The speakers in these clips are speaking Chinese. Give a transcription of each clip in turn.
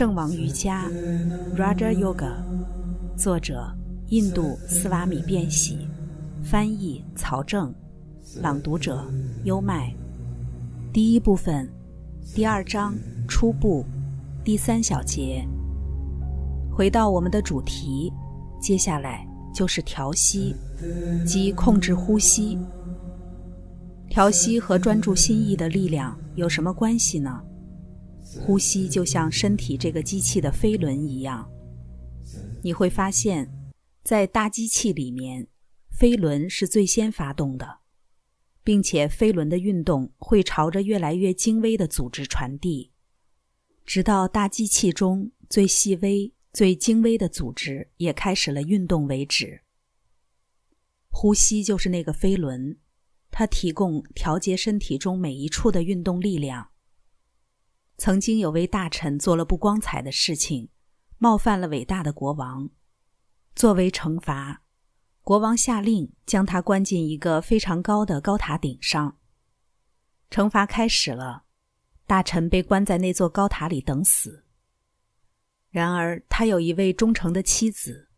圣王瑜伽 （Raja Yoga），作者印度斯瓦米·变喜，翻译曹正，朗读者优麦。第一部分，第二章初步，第三小节。回到我们的主题，接下来就是调息，即控制呼吸。调息和专注心意的力量有什么关系呢？呼吸就像身体这个机器的飞轮一样，你会发现，在大机器里面，飞轮是最先发动的，并且飞轮的运动会朝着越来越精微的组织传递，直到大机器中最细微、最精微的组织也开始了运动为止。呼吸就是那个飞轮，它提供调节身体中每一处的运动力量。曾经有位大臣做了不光彩的事情，冒犯了伟大的国王。作为惩罚，国王下令将他关进一个非常高的高塔顶上。惩罚开始了，大臣被关在那座高塔里等死。然而，他有一位忠诚的妻子。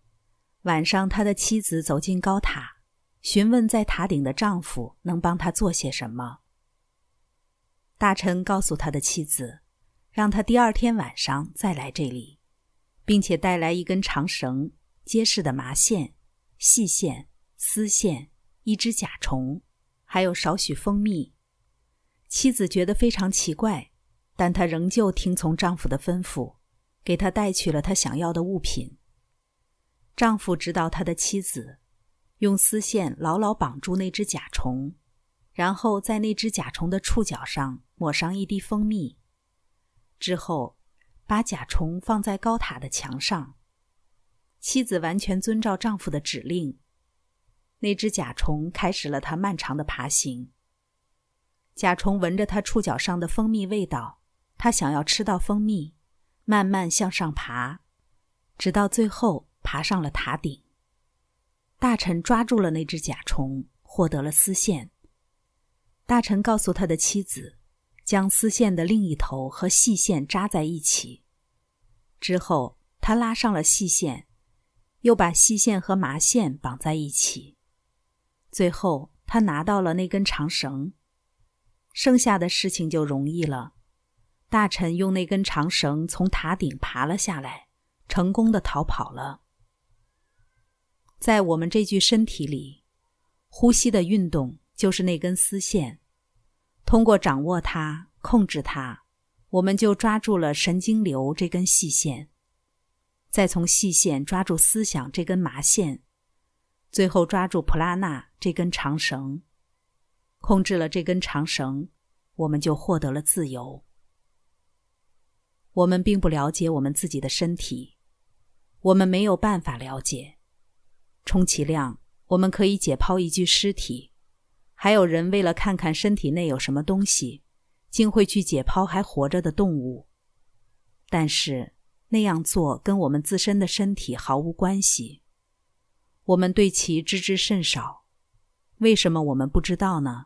晚上，他的妻子走进高塔，询问在塔顶的丈夫能帮他做些什么。大臣告诉他的妻子。让他第二天晚上再来这里，并且带来一根长绳、结实的麻线、细线、丝线、一只甲虫，还有少许蜂蜜。妻子觉得非常奇怪，但她仍旧听从丈夫的吩咐，给他带去了他想要的物品。丈夫指导他的妻子，用丝线牢牢绑住那只甲虫，然后在那只甲虫的触角上抹上一滴蜂蜜。之后，把甲虫放在高塔的墙上。妻子完全遵照丈夫的指令，那只甲虫开始了它漫长的爬行。甲虫闻着它触角上的蜂蜜味道，它想要吃到蜂蜜，慢慢向上爬，直到最后爬上了塔顶。大臣抓住了那只甲虫，获得了丝线。大臣告诉他的妻子。将丝线的另一头和细线扎在一起，之后他拉上了细线，又把细线和麻线绑在一起。最后，他拿到了那根长绳，剩下的事情就容易了。大臣用那根长绳从塔顶爬了下来，成功的逃跑了。在我们这具身体里，呼吸的运动就是那根丝线。通过掌握它、控制它，我们就抓住了神经流这根细线，再从细线抓住思想这根麻线，最后抓住普拉纳这根长绳。控制了这根长绳，我们就获得了自由。我们并不了解我们自己的身体，我们没有办法了解。充其量，我们可以解剖一具尸体。还有人为了看看身体内有什么东西，竟会去解剖还活着的动物。但是那样做跟我们自身的身体毫无关系，我们对其知之甚少。为什么我们不知道呢？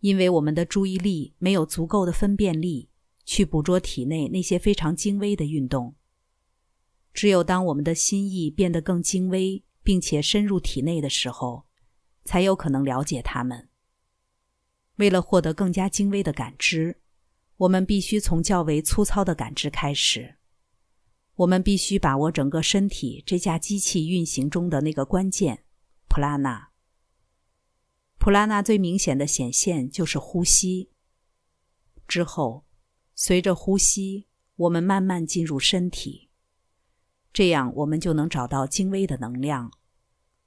因为我们的注意力没有足够的分辨力去捕捉体内那些非常精微的运动。只有当我们的心意变得更精微，并且深入体内的时候。才有可能了解他们。为了获得更加精微的感知，我们必须从较为粗糙的感知开始。我们必须把握整个身体这架机器运行中的那个关键——普拉纳。普拉纳最明显的显现就是呼吸。之后，随着呼吸，我们慢慢进入身体，这样我们就能找到精微的能量，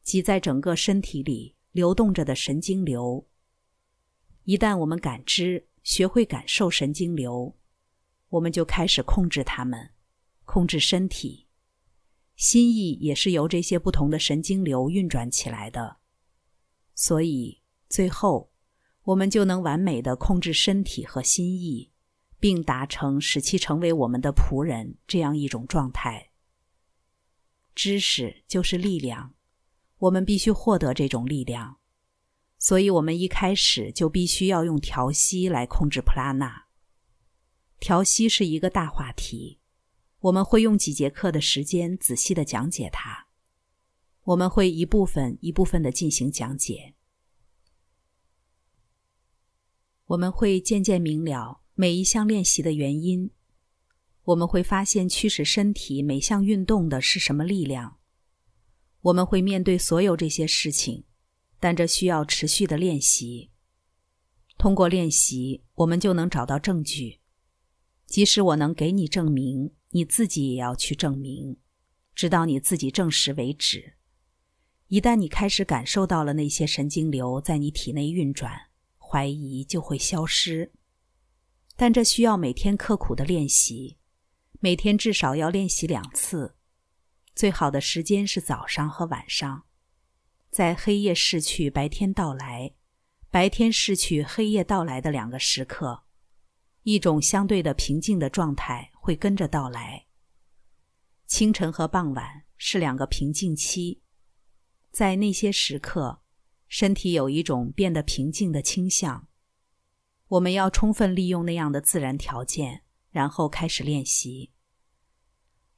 即在整个身体里。流动着的神经流。一旦我们感知、学会感受神经流，我们就开始控制它们，控制身体。心意也是由这些不同的神经流运转起来的。所以，最后我们就能完美的控制身体和心意，并达成使其成为我们的仆人这样一种状态。知识就是力量。我们必须获得这种力量，所以我们一开始就必须要用调息来控制普拉纳。调息是一个大话题，我们会用几节课的时间仔细的讲解它。我们会一部分一部分的进行讲解。我们会渐渐明了每一项练习的原因。我们会发现驱使身体每项运动的是什么力量。我们会面对所有这些事情，但这需要持续的练习。通过练习，我们就能找到证据。即使我能给你证明，你自己也要去证明，直到你自己证实为止。一旦你开始感受到了那些神经流在你体内运转，怀疑就会消失。但这需要每天刻苦的练习，每天至少要练习两次。最好的时间是早上和晚上，在黑夜逝去、白天到来、白天逝去、黑夜到来的两个时刻，一种相对的平静的状态会跟着到来。清晨和傍晚是两个平静期，在那些时刻，身体有一种变得平静的倾向。我们要充分利用那样的自然条件，然后开始练习。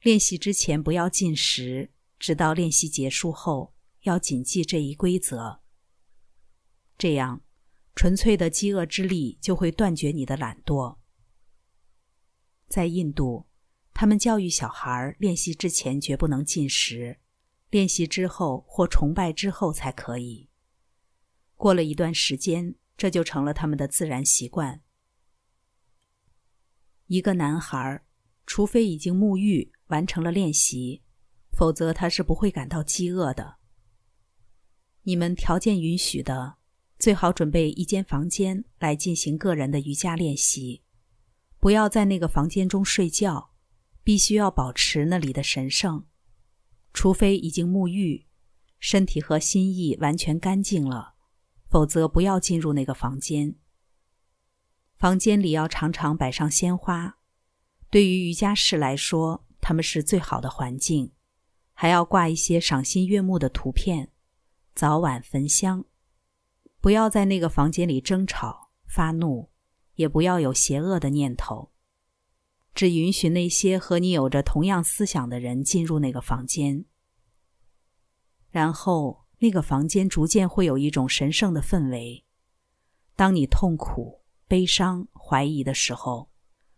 练习之前不要进食，直到练习结束后要谨记这一规则。这样，纯粹的饥饿之力就会断绝你的懒惰。在印度，他们教育小孩练习之前绝不能进食，练习之后或崇拜之后才可以。过了一段时间，这就成了他们的自然习惯。一个男孩，除非已经沐浴。完成了练习，否则他是不会感到饥饿的。你们条件允许的，最好准备一间房间来进行个人的瑜伽练习。不要在那个房间中睡觉，必须要保持那里的神圣。除非已经沐浴，身体和心意完全干净了，否则不要进入那个房间。房间里要常常摆上鲜花。对于瑜伽室来说，他们是最好的环境，还要挂一些赏心悦目的图片，早晚焚香。不要在那个房间里争吵、发怒，也不要有邪恶的念头。只允许那些和你有着同样思想的人进入那个房间。然后，那个房间逐渐会有一种神圣的氛围。当你痛苦、悲伤、怀疑的时候，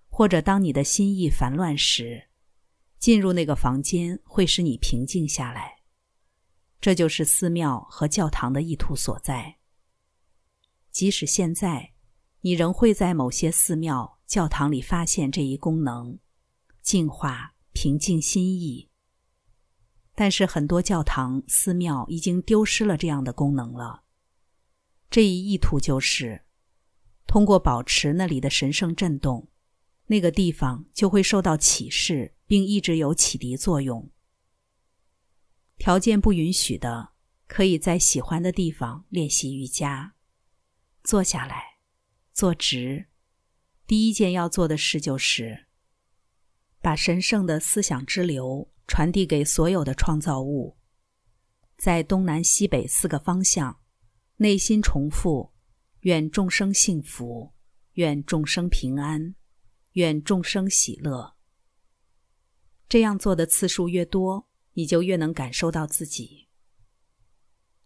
或者当你的心意烦乱时，进入那个房间会使你平静下来，这就是寺庙和教堂的意图所在。即使现在，你仍会在某些寺庙、教堂里发现这一功能：净化、平静心意。但是很多教堂、寺庙已经丢失了这样的功能了。这一意图就是，通过保持那里的神圣震动，那个地方就会受到启示。并一直有启迪作用。条件不允许的，可以在喜欢的地方练习瑜伽。坐下来，坐直。第一件要做的事就是，把神圣的思想之流传递给所有的创造物，在东南西北四个方向，内心重复：愿众生幸福，愿众生平安，愿众生喜乐。这样做的次数越多，你就越能感受到自己。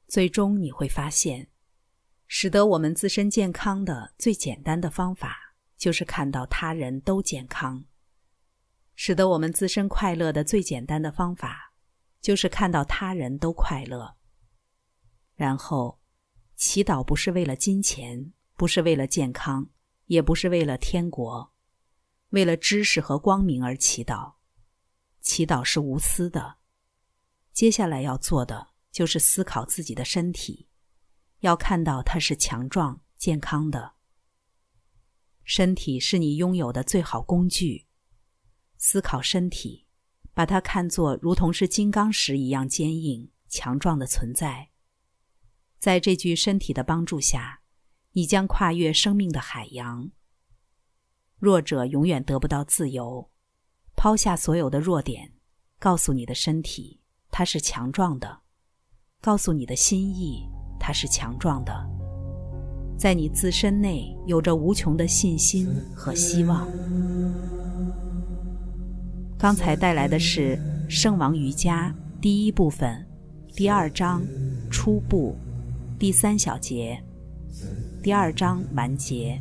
最终你会发现，使得我们自身健康的最简单的方法，就是看到他人都健康；使得我们自身快乐的最简单的方法，就是看到他人都快乐。然后，祈祷不是为了金钱，不是为了健康，也不是为了天国，为了知识和光明而祈祷。祈祷是无私的。接下来要做的就是思考自己的身体，要看到它是强壮、健康的。身体是你拥有的最好工具。思考身体，把它看作如同是金刚石一样坚硬、强壮的存在。在这具身体的帮助下，你将跨越生命的海洋。弱者永远得不到自由。抛下所有的弱点，告诉你的身体它是强壮的，告诉你的心意它是强壮的，在你自身内有着无穷的信心和希望。刚才带来的是《圣王瑜伽》第一部分，第二章初步，第三小节，第二章完结。